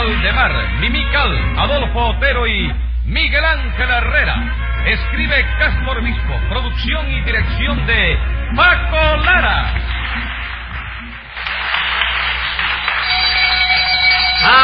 Valdemar, Mimical, Adolfo Otero y Miguel Ángel Herrera. Escribe Castro Obispo, producción y dirección de Paco Lara.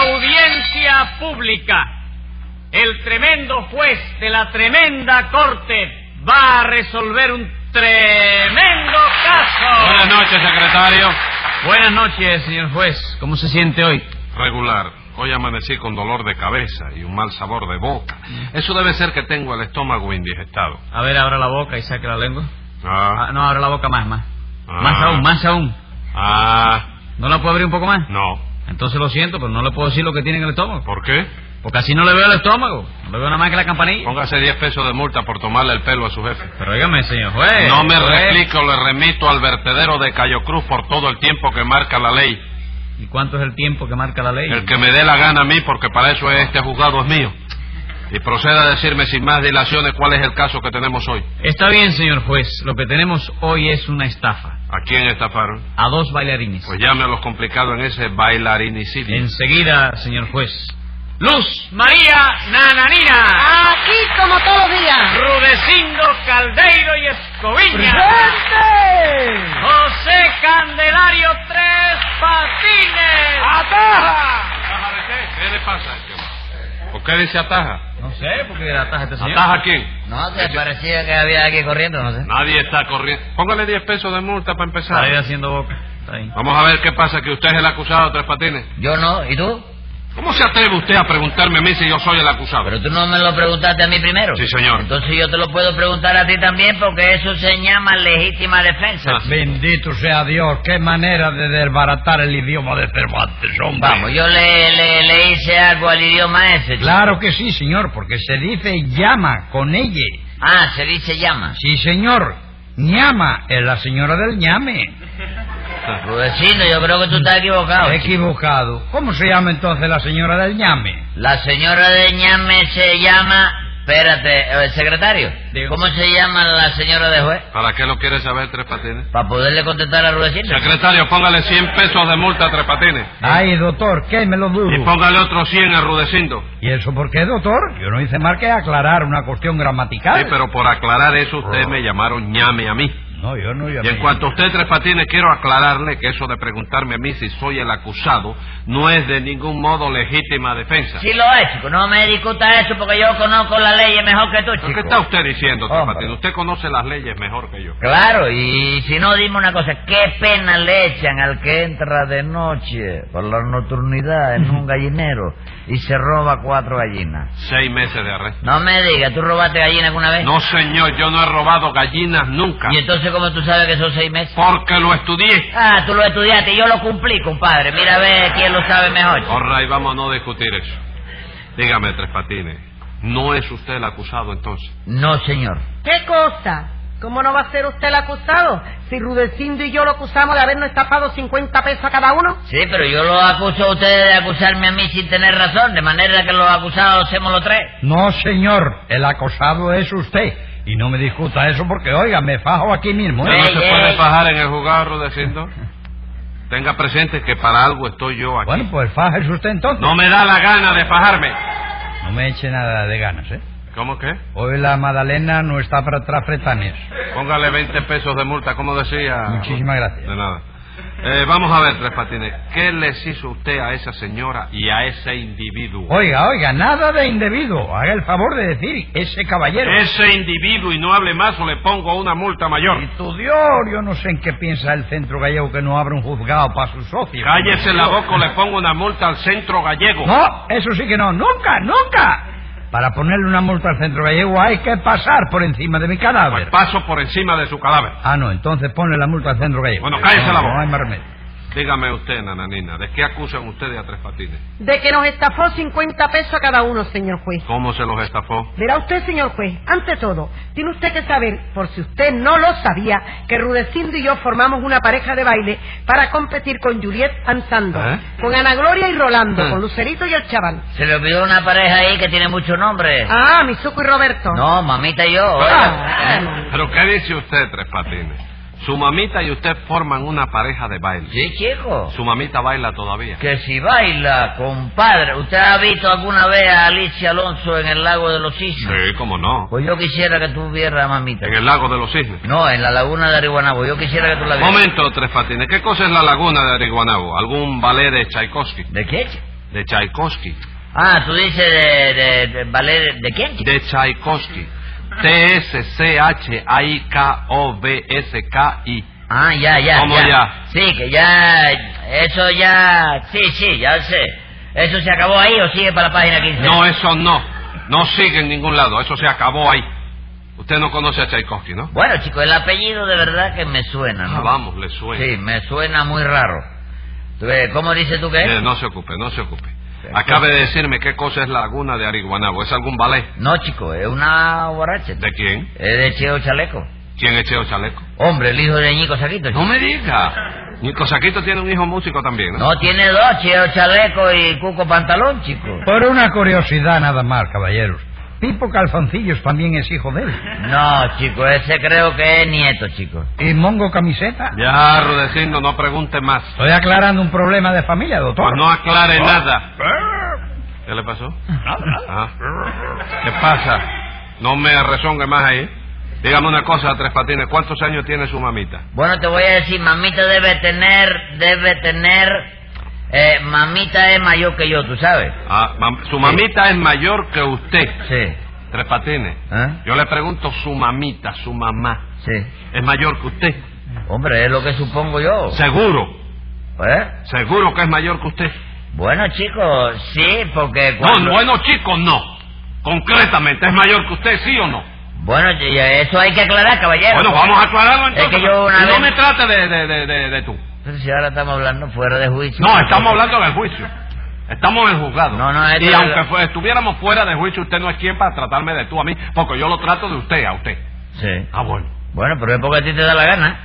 Audiencia pública. El tremendo juez de la tremenda corte va a resolver un tremendo caso. Buenas noches, secretario. Buenas noches, señor juez. ¿Cómo se siente hoy? Regular. Hoy amanecí con dolor de cabeza y un mal sabor de boca. Eso debe ser que tengo el estómago indigestado. A ver, abra la boca y saque la lengua. Ah, Ah, no, abra la boca más, más. Ah. Más aún, más aún. ah, ¿No la puedo abrir un poco más? no. Entonces lo siento, pero no le puedo decir lo que tiene en el estómago. ¿Por qué? Porque así no le veo el estómago. No le veo nada más que la campanilla. Póngase 10 pesos de multa por tomarle el pelo a su jefe. Pero dígame, señor juez. No me juez. replico, le remito al vertedero de Cayo Cruz por todo el tiempo que marca la ley. ¿Y cuánto es el tiempo que marca la ley? El que me dé la gana a mí, porque para eso este juzgado es mío. Y proceda a decirme sin más dilaciones cuál es el caso que tenemos hoy. Está bien, señor juez. Lo que tenemos hoy es una estafa. ¿A quién estafaron? A dos bailarines. Pues llame a los complicados en ese bailarinicidio. Enseguida, señor juez. Luz María Nananina. Aquí como todos los días. Rudecindo Caldeiro y Escoviña. ¡Presente! José Candelario Tres Patines. ¿Ataja de qué? ¿Qué le pasa? ¿Por qué dice ataja? No sé, porque la taja este señor. ¿Ataja quién? No, te parecía que había alguien corriendo, no sé. Nadie está corriendo. Póngale 10 pesos de multa para Está ahí empezar. haciendo boca. Está ahí. Vamos a ver qué pasa, que usted es el acusado, Tres Patines. Yo no, ¿y tú? ¿Cómo se atreve usted a preguntarme a mí si yo soy el acusado? Pero tú no me lo preguntaste a mí primero. Sí, señor. Entonces yo te lo puedo preguntar a ti también porque eso se llama legítima defensa. Ah. Bendito sea Dios, qué manera de desbaratar el idioma de Cervantes, hombre. Vamos, yo le, le, le hice algo al idioma ese. chico. Claro que sí, señor, porque se dice llama con ella. Ah, se dice llama. Sí, señor. ñama es la señora del ñame. Rudecindo, yo creo que tú estás equivocado. chico. Equivocado. ¿Cómo se llama entonces la señora del ñame? La señora de ñame se llama... Espérate, ¿el secretario? ¿Cómo se llama la señora de juez? ¿Para qué lo quiere saber, Tres Patines? Para poderle contestar a Rudecindo. Secretario, póngale 100 pesos de multa a Tres Patines. Ay, doctor, ¿qué me lo Y duro? póngale otros 100 a Rudecindo. ¿Y eso por qué, doctor? Yo no hice más que aclarar una cuestión gramatical. Sí, pero por aclarar eso, usted me llamaron ñame a mí. No, yo no Y en cuanto a usted, Tres Patines, quiero aclararle que eso de preguntarme a mí si soy el acusado no es de ningún modo legítima defensa. Sí lo es, chico. No me discuta eso porque yo conozco la ley mejor que tú, ¿Pero chico. ¿Qué está usted diciendo, Tres Hombre. Patines? Usted conoce las leyes mejor que yo. Claro, y si no, dime una cosa. ¿Qué pena le echan al que entra de noche por la nocturnidad en un gallinero y se roba cuatro gallinas? Seis meses de arresto. No me digas, ¿tú robaste gallina alguna vez? No, señor, yo no he robado gallinas nunca. ¿Y entonces cómo tú sabes que son seis meses? Porque lo estudié. Ah, tú lo estudiaste y yo lo cumplí, compadre. Mira a ver quién lo sabe mejor. All right, vamos a no discutir eso. Dígame, Tres Patines, ¿no es usted el acusado entonces? No, señor. ¿Qué cosa? ¿Cómo no va a ser usted el acusado? Si Rudecindo y yo lo acusamos de habernos estafado 50 pesos a cada uno. Sí, pero yo lo acuso a ustedes de acusarme a mí sin tener razón, de manera que los acusados hacemos los tres. No, señor, el acosado es usted. Y no me discuta eso porque, oiga, me fajo aquí mismo. ¿Usted ¿eh? no se puede fajar en el juzgado, Rudecindo? Tenga presente que para algo estoy yo aquí. Bueno, pues fájese usted entonces. No me da la gana de fajarme. No me eche nada de ganas, ¿eh? ¿Cómo que? Hoy la Madalena no está para trafretanes. Póngale 20 pesos de multa, como decía. Muchísimas gracias. De nada. Eh, vamos a ver, Tres Patines. ¿Qué les hizo usted a esa señora y a ese individuo? Oiga, oiga, nada de indebido. Haga el favor de decir, ese caballero. Ese individuo y no hable más o le pongo una multa mayor. Y tu Dios, yo no sé en qué piensa el centro gallego que no abre un juzgado para sus socios. Cállese la boca o le pongo una multa al centro gallego. No, eso sí que no, nunca, nunca. Para ponerle una multa al centro gallego hay que pasar por encima de mi Pues cadáver. paso por encima de su cadáver. Ah, no, entonces ponle la multa al centro gallego. Bueno, cállese No, la boca. No hay más remedio. Dígame usted, nananina, ¿de qué acusan ustedes a Tres Patines? De que nos estafó 50 pesos a cada uno, señor juez. ¿Cómo se los estafó? Verá usted, señor juez, ante todo, tiene usted que saber, por si usted no lo sabía, que Rudecindo y yo formamos una pareja de baile para competir con Juliet Ansando, ¿Eh? con Ana Gloria y Rolando, ¿Eh? con Lucerito y el chaval. Se le olvidó una pareja ahí que tiene mucho nombre. Ah, Mizuko y Roberto. No, mamita y yo. Ah, oiga. bueno. ¿Pero qué dice usted, Tres Patines? Su mamita y usted forman una pareja de baile. Sí, chico. Su mamita baila todavía. Que si baila, compadre. ¿Usted ha visto alguna vez a Alicia Alonso en el lago de los cisnes? Sí, cómo no. Pues yo quisiera que tú vieras a mamita. En el lago de los cisnes. No, en la laguna de Arihuanabo. Yo quisiera que tú la vieras. Momento, Tres Patines. ¿Qué cosa es la laguna de Ariguanabo? ¿Algún ballet de Tchaikovsky? ¿De qué? De Tchaikovsky. Ah, tú dices de, de, de ballet. ¿De quién? chico? De Tchaikovsky. T-S-C-H-A-I-K-O-V-S-K-I. Ah, ya, ya. ¿Cómo ya? Sí, que ya. Eso ya. Sí, sí, ya sé. ¿Eso se acabó ahí o sigue para la página 15? No, eso no. No sigue en ningún lado. Eso se acabó ahí. Usted no conoce a Tchaikovsky, ¿no? Bueno, chico, el apellido de verdad que me suena, Ah, ¿no? vamos, le suena. Sí, me suena muy raro. Ves, ¿Cómo dices tú que es? Eh, no se ocupe, no se ocupe. Acabe de decirme qué cosa es la laguna de Ariguanabo. ¿Es algún ballet? No, chico, es una borracha. ¿De quién? Es de Cheo Chaleco. ¿Quién es Cheo Chaleco? Hombre, el hijo de Ñico Saquito. chico. No me diga. Nico Saquito tiene un hijo músico también, ¿no? No, tiene dos, Cheo Chaleco y Cuco Pantalón, chico. Por una curiosidad nada más, caballeros. Pipo Calzoncillos también es hijo de él. No, chico, ese creo que es nieto, chico. ¿Y Mongo Camiseta? Ya, Rudecindo, no pregunte más. Estoy aclarando un problema de familia, doctor. Pues no aclare nada. ¿Qué le pasó? Ah. ¿Qué pasa? No me rezongue más ahí. Dígame una cosa, Tres Patines. ¿Cuántos años tiene su mamita? Bueno, te voy a decir, mamita debe tener, debe tener, eh, mamita es mayor que yo, ¿tú sabes? Ah, mam- su mamita es mayor que usted. Sí. Tres Patines. ¿Eh? Yo le pregunto, su mamita, su mamá, Sí. ¿es mayor que usted? Hombre, es lo que supongo yo. Seguro. ¿Eh? Seguro que es mayor que usted. Bueno, chicos, sí, porque No, cuando... bueno, chicos, no. Concretamente, ¿es mayor que usted, sí o no? Bueno, y- y eso hay que aclarar, caballero. Bueno, vamos a aclararlo Es entonces. que yo una no vez- me trate de, de, de, de- de tú. Pero si ahora estamos hablando fuera de juicio. No, estamos hablando del juicio. Estamos en el juzgado. No, no, y aunque fue- estuviéramos fuera de juicio, usted no es quien para tratarme de tú a mí, porque yo lo trato de usted a usted. Sí. Ah, bueno. Bueno, pero es porque a ti te da la gana.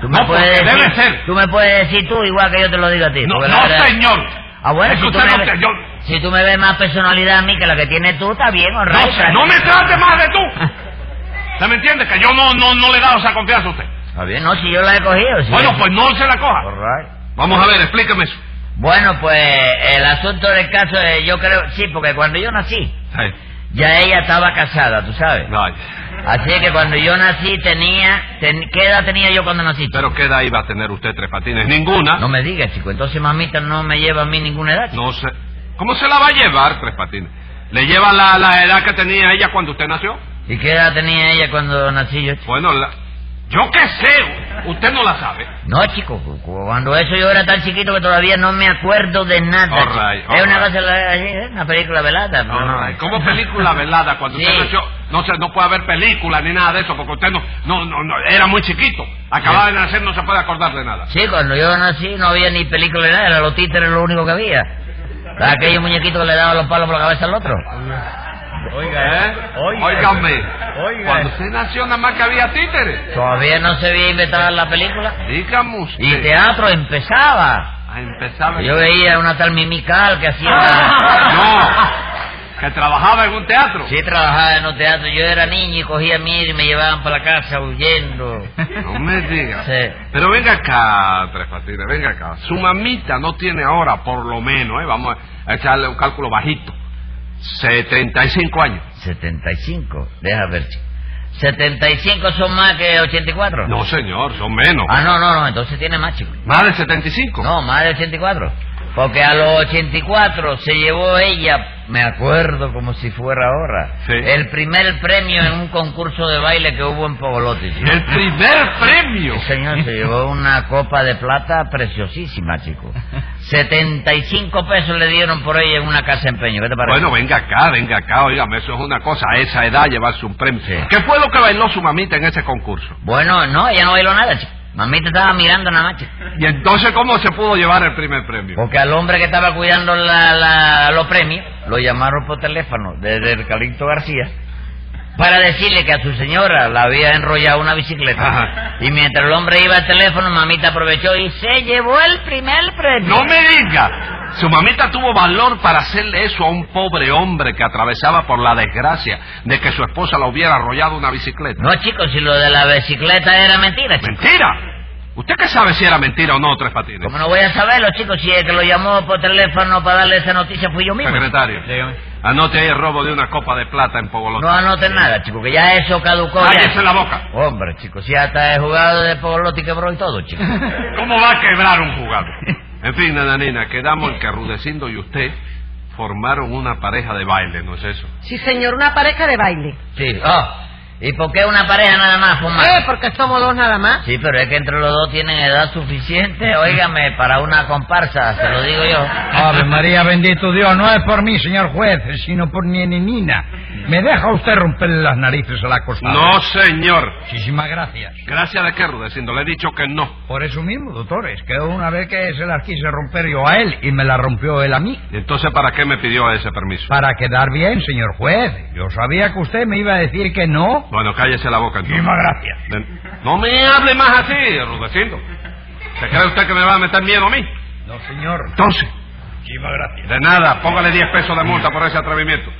Tú No, porque debe ser. Tú me puedes decir tú igual que yo te lo digo a ti. No, no, verdad- señor. Ah, bueno, si tú, me ves, te- yo- si tú me ves más personalidad a mí que la que tienes tú, está bien, all No, no me trate más de tú. ¿Se me entiende? Que yo no, no, no le he dado esa confianza a usted. Está bien, no, si yo la he cogido. si Bueno, pues no se la coja. Right. Vamos a ver, explíqueme eso. Bueno, pues el asunto del caso, es, yo creo, sí, porque cuando yo nací, ya ella estaba casada, tú sabes. Ay, Así que cuando yo nací tenía, ten- ¿qué edad tenía yo cuando nací? chico? Pero ¿qué edad iba a tener usted, Tres Patines? Ninguna. No me digas, chico, entonces mamita no me lleva a mí ninguna edad. chico. No sé. ¿Cómo se la va a llevar, Tres Patines? ¿Le lleva la, la edad que tenía ella cuando usted nació? ¿Y qué edad tenía ella cuando nací yo? chico? Bueno, la- yo qué sé. Usted no la sabe. No, chico, cu- cu- cuando eso yo era tan chiquito que todavía no me acuerdo de nada. All right, es una right. cosa, así, ¿eh? una película velada. pero no. Ay, ¿Cómo película velada? Cuando Sí. usted nació, no, se, no puede haber película ni nada de eso, porque usted no, no, no, no- era muy chiquito. Acababa de nacer, no se puede acordar de nada. Sí, cuando yo nací no había ni película ni nada, eran los títeres lo único que había. Aquellos muñequitos que le daban los palos por la cabeza al otro. ¿Eh? Óigame. Cuando usted nació, nada más que había títeres. Todavía no se había inventado la película. Dígame usted. Y teatro empezaba. Ah, empezaba. Yo veía una tal Mimical que hacía... No, que trabajaba en un teatro. Sí, trabajaba en un teatro. Yo era niño y cogía miedo y me llevaban para la casa huyendo. No me diga. Sí. Pero venga acá, Tres Patines, venga acá. Su mamita no tiene ahora, por lo menos, ¿eh? vamos a echarle un cálculo bajito, 75 años. 75. Deja ver, chico. 75 son más que 84. No, señor, son menos. Ah, no, no, no, entonces tiene más, chico. Más de 75. No, más de 84. Porque a los 84 se llevó ella, me acuerdo como si fuera ahora, Sí. el primer premio en un concurso de baile que hubo en Pogolotti. chico. El primer premio. Señor, se llevó una copa de plata preciosísima, chico. 75 pesos le dieron por ella en una casa de empeño. ¿Qué te parece? Bueno, venga acá, venga acá, óigame, eso es una cosa, a esa edad llevarse un premio. Sí. ¿Qué fue lo que bailó su mamita en ese concurso? Bueno, no, ella no bailó nada, chico. Mamita estaba mirando nada más. Y entonces, ¿cómo se pudo llevar el primer premio? Porque al hombre que estaba cuidando la, la- los premios, lo llamaron por teléfono desde el Calixto García para decirle que a su señora la había enrollado una bicicleta. Ajá. Y mientras el hombre iba al teléfono, mamita aprovechó y se llevó el primer premio. No me diga. Su mamita tuvo valor para hacerle eso a un pobre hombre que atravesaba por la desgracia de que su esposa lo hubiera arrollado una bicicleta. No, chicos, si lo de la bicicleta era mentira. ¡Mentira! ¿Usted qué sabe si era mentira o no, Tres Patines? ¿Cómo no voy a saberlo, chicos? Si el que lo llamó por teléfono para darle esa noticia fui yo mismo. Secretario, anote ahí el robo de una copa de plata en Pogolotti. No anoten nada, chicos, que ya eso caducó. ¡Cállese la boca! Hombre, chicos, si hasta he jugado de Pogolotti quebró y todo, chicos. ¿Cómo va a quebrar un jugador? En fin, nananina, quedamos en que Rudecindo y usted formaron una pareja de baile, ¿no es eso? Sí, señor, una pareja de baile. Sí. Oh, ¿y por qué una pareja nada más, fumar? Eh, porque somos dos nada más. Sí, pero es que entre los dos tienen edad suficiente, óigame, para una comparsa, se lo digo yo. Ave María, bendito Dios, no es por mí, señor juez, sino por mi. ¿Me deja usted romperle las narices a la costada? No, señor. Muchísimas gracias. Gracias de qué, Rudecindo. Le he dicho que no. Por eso mismo, doctores, que una vez que se las quise romper yo a él y me la rompió él a mí. ¿Y entonces para qué me pidió ese permiso? Para quedar bien, señor juez. Yo sabía que usted me iba a decir que no. Bueno, cállese la boca entonces. Muchísimas gracias. No me hable más así, Rudecindo. ¿Se cree usted que me va a meter miedo a mí? No, señor. Entonces, Muchísimas gracias. de nada, póngale 10 pesos de multa por ese atrevimiento.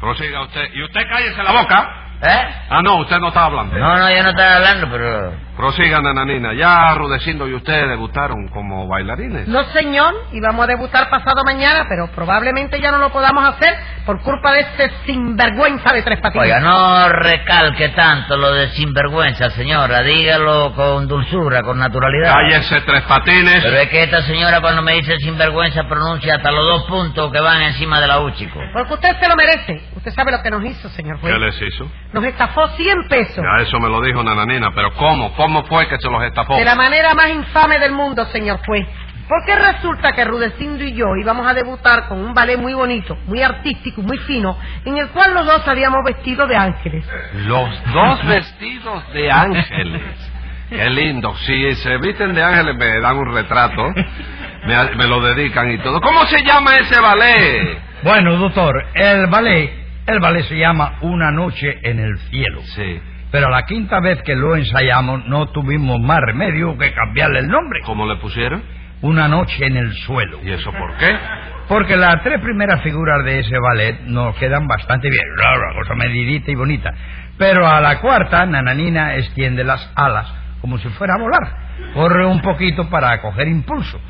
Prosiga usted. Y usted cállese la boca. ¿Eh? Ah, no, usted no estaba hablando. No, no, yo no estaba hablando, pero... Prosiga, nananina. Ya Rudecindo y usted debutaron como bailarines. No, señor, íbamos a debutar pasado mañana, pero probablemente ya no lo podamos hacer por culpa de ese sinvergüenza de tres patines. Oiga, no recalque tanto lo de sinvergüenza, señora. Dígalo con dulzura, con naturalidad. Cállese, tres patines. Pero es que esta señora cuando me dice sinvergüenza pronuncia hasta los dos puntos que van encima de la U, chico. Porque usted se lo merece. Usted sabe lo que nos hizo, señor juez. ¿Qué les hizo? Nos estafó 100 pesos. Ya eso me lo dijo Nananina, pero ¿cómo? ¿Cómo fue que se los estafó? De la manera más infame del mundo, señor juez. Porque resulta que Rudecindo y yo íbamos a debutar con un ballet muy bonito, muy artístico muy fino, en el cual los dos habíamos vestido de ángeles. Los dos vestidos de ángeles. Qué lindo. Si se visten de ángeles me dan un retrato, me, me lo dedican y todo. ¿Cómo se llama ese ballet? Bueno, doctor, el ballet, el ballet se llama Una noche en el cielo. Sí. Pero la quinta vez que lo ensayamos no tuvimos más remedio que cambiarle el nombre. ¿Cómo le pusieron? Una noche en el suelo. ¿Y eso por qué? Porque las tres primeras figuras de ese ballet nos quedan bastante bien. Una cosa medidita y bonita. Pero a la cuarta, Nananina extiende las alas como si fuera a volar. Corre un poquito para coger impulso.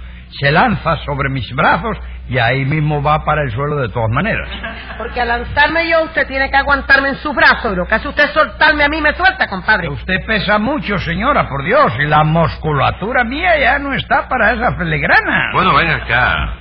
Se lanza sobre mis brazos y ahí mismo va para el suelo de todas maneras. Porque al lanzarme yo, usted tiene que aguantarme en sus brazos. Y lo que hace usted es soltarme a mí, me suelta, compadre. Usted pesa mucho, señora, por Dios, y la musculatura mía ya no está para esa filigrana. Bueno, ven acá,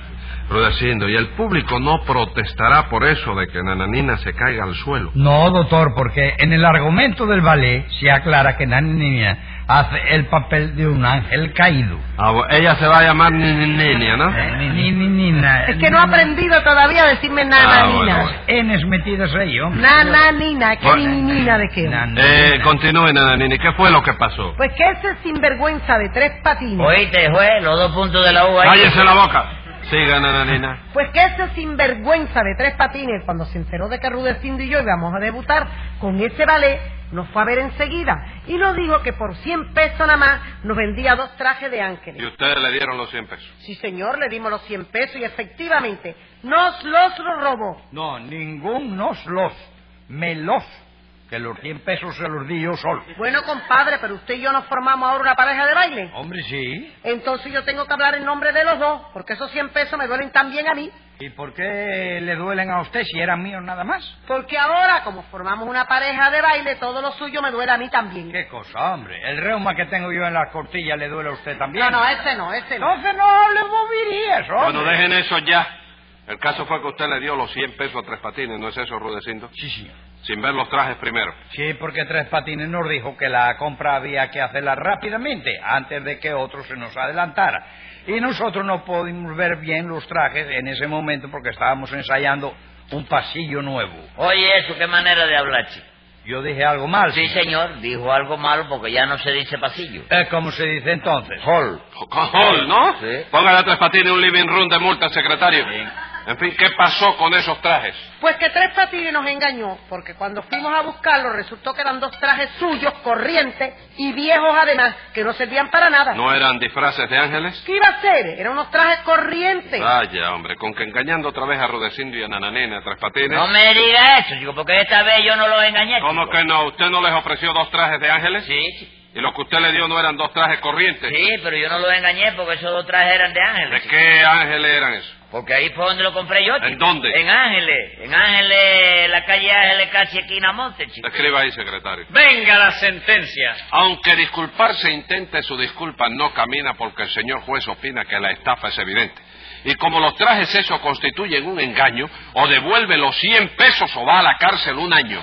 Rudecindo, y el público no protestará por eso de que Nananina se caiga al suelo. No, doctor, porque en el argumento del ballet se aclara que Nananina hace el papel de un ángel caído. Ah, ella se va a llamar Ninia, ¿no? Eh, ni, ni, ni, nina. Es que no ha aprendido todavía a decirme Ah, nananina. bueno, bueno. Enes metidas ahí, hombre. Nananina, ¿qué Bueno. ni nina de qué? Eh, continúe, Nananina. ¿Y qué fue lo que pasó? Pues que ese sinvergüenza de tres patines. Oíste, juez, los dos puntos de la U ahí. Cállese la boca. Siga, Nananina. Pues que ese sinvergüenza de tres patines, cuando se enteró de que Rudecindo y yo íbamos a debutar con ese ballet, nos fue a ver enseguida y nos dijo que por 100 pesos nada más nos vendía dos trajes de Y ángeles. ustedes le dieron los 100 pesos. Sí, señor, le dimos los 100 pesos y efectivamente nos los robó. No, ningún nos los. Me los. Que los 100 pesos se los di yo solo. Bueno, compadre, pero usted y yo nos formamos ahora una pareja de baile. Hombre, sí. Entonces yo tengo que hablar en nombre de los dos, porque esos 100 pesos me duelen también a mí. ¿Y por qué le duelen a usted si eran míos nada más? Porque ahora, como formamos una pareja de baile, todo lo suyo me duele a mí también. ¿Qué cosa, hombre? El reuma que tengo yo en las costillas le duele a usted también. No, no, ese no, ese no. Entonces no hable bobirías, hombre. Bueno, dejen eso ya. El caso fue que usted le dio los 100 pesos a Tres Patines, ¿no es eso, Rudecindo? Sí, sí. Sin ver los trajes primero. Sí, porque Tres Patines nos dijo que la compra había que hacerla rápidamente, antes de que otro se nos adelantara. Y nosotros no pudimos ver bien los trajes en ese momento porque estábamos ensayando un pasillo nuevo. Oye, eso, qué manera de hablar, chico. Yo dije algo mal. Sí, señor, dijo algo malo porque ya no se dice pasillo. Eh, ¿Cómo se dice entonces? Hall. Hall, ¿no? Sí. Póngale a Tres Patines un living room de multa, secretario. En fin, ¿qué pasó con esos trajes? Pues que Tres Patines nos engañó, porque cuando fuimos a buscarlos resultó que eran dos trajes suyos, corrientes y viejos además, que no servían para nada. ¿No eran disfraces de ángeles? ¿Qué iba a ser? Eran unos trajes corrientes. Vaya, hombre, con que engañando otra vez a Rudecindo y a Nananina, a Tres Patines. No me diga eso, chico, porque esta vez yo no los engañé. ¿Cómo chico. que no? ¿Usted no les ofreció dos trajes de ángeles? Sí, chico. ¿Y lo que usted le dio no eran dos trajes corrientes? Sí, pero yo no los engañé porque esos dos trajes eran de ¿De ángeles. chico. qué ángeles eran esos? Porque ahí fue donde lo compré yo, chico. ¿En dónde? En Ángeles. En Ángeles, la calle Ángeles, casi esquina Monte, chico. Escriba ahí, secretario. Venga la sentencia. Aunque disculparse intente, su disculpa no camina porque el señor juez opina que la estafa es evidente. Y como los trajes esos constituyen un engaño, o devuelve los 100 pesos o va a la cárcel un año.